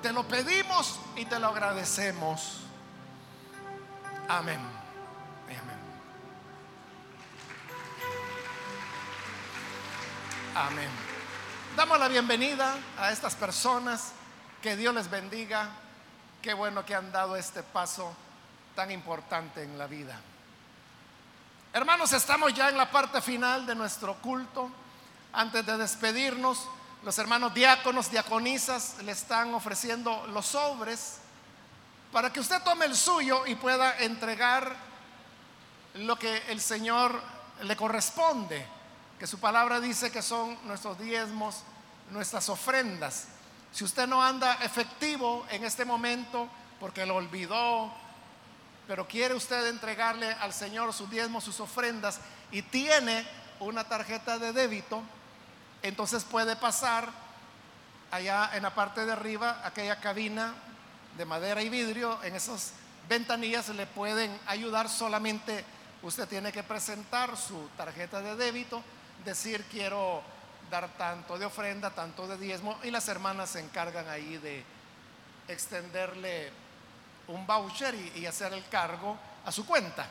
te lo pedimos y te lo agradecemos. Amén. Amén. Amén. Damos la bienvenida a estas personas. Que Dios les bendiga. Qué bueno que han dado este paso tan importante en la vida. Hermanos, estamos ya en la parte final de nuestro culto. Antes de despedirnos, los hermanos diáconos, diaconisas le están ofreciendo los sobres para que usted tome el suyo y pueda entregar lo que el Señor le corresponde, que su palabra dice que son nuestros diezmos, nuestras ofrendas. Si usted no anda efectivo en este momento porque lo olvidó, pero quiere usted entregarle al Señor sus diezmos, sus ofrendas y tiene una tarjeta de débito, entonces puede pasar allá en la parte de arriba, aquella cabina de madera y vidrio, en esas ventanillas le pueden ayudar solamente, usted tiene que presentar su tarjeta de débito, decir quiero dar tanto de ofrenda, tanto de diezmo, y las hermanas se encargan ahí de extenderle un voucher y, hacer el cargo a su cuenta.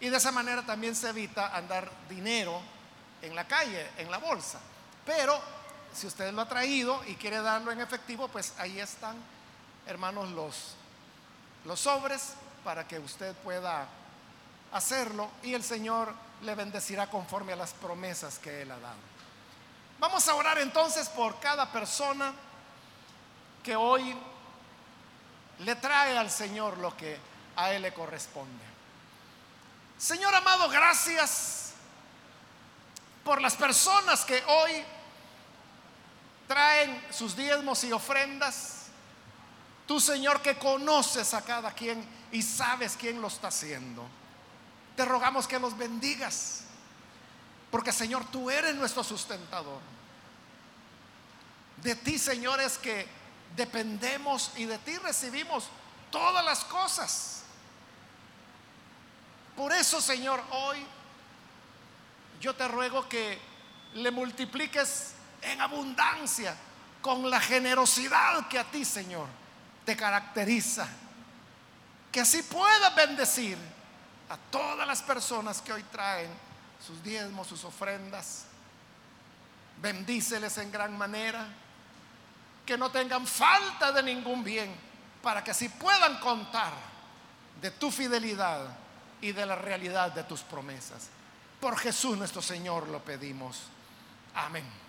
Y de esa manera también se evita andar dinero en la calle, en la bolsa. Pero si usted lo ha traído y quiere darlo en efectivo, pues ahí están, hermanos, los, los sobres para que usted pueda hacerlo y el Señor le bendecirá conforme a las promesas que Él ha dado. Vamos a orar entonces por cada persona que hoy le trae al Señor lo que a Él le corresponde. Señor amado, gracias por las personas que hoy traen sus diezmos y ofrendas. Tú, Señor, que conoces a cada quien y sabes quién lo está haciendo. Te rogamos que los bendigas, porque, Señor, tú eres nuestro sustentador. De ti, Señor, es que dependemos y de ti recibimos todas las cosas. Por eso, Señor, hoy yo te ruego que le multipliques en abundancia con la generosidad que a ti, Señor, te caracteriza. Que así puedas bendecir a todas las personas que hoy traen sus diezmos, sus ofrendas. Bendíceles en gran manera. Que no tengan falta de ningún bien para que así puedan contar de tu fidelidad y de la realidad de tus promesas. Por Jesús nuestro Señor lo pedimos. Amén.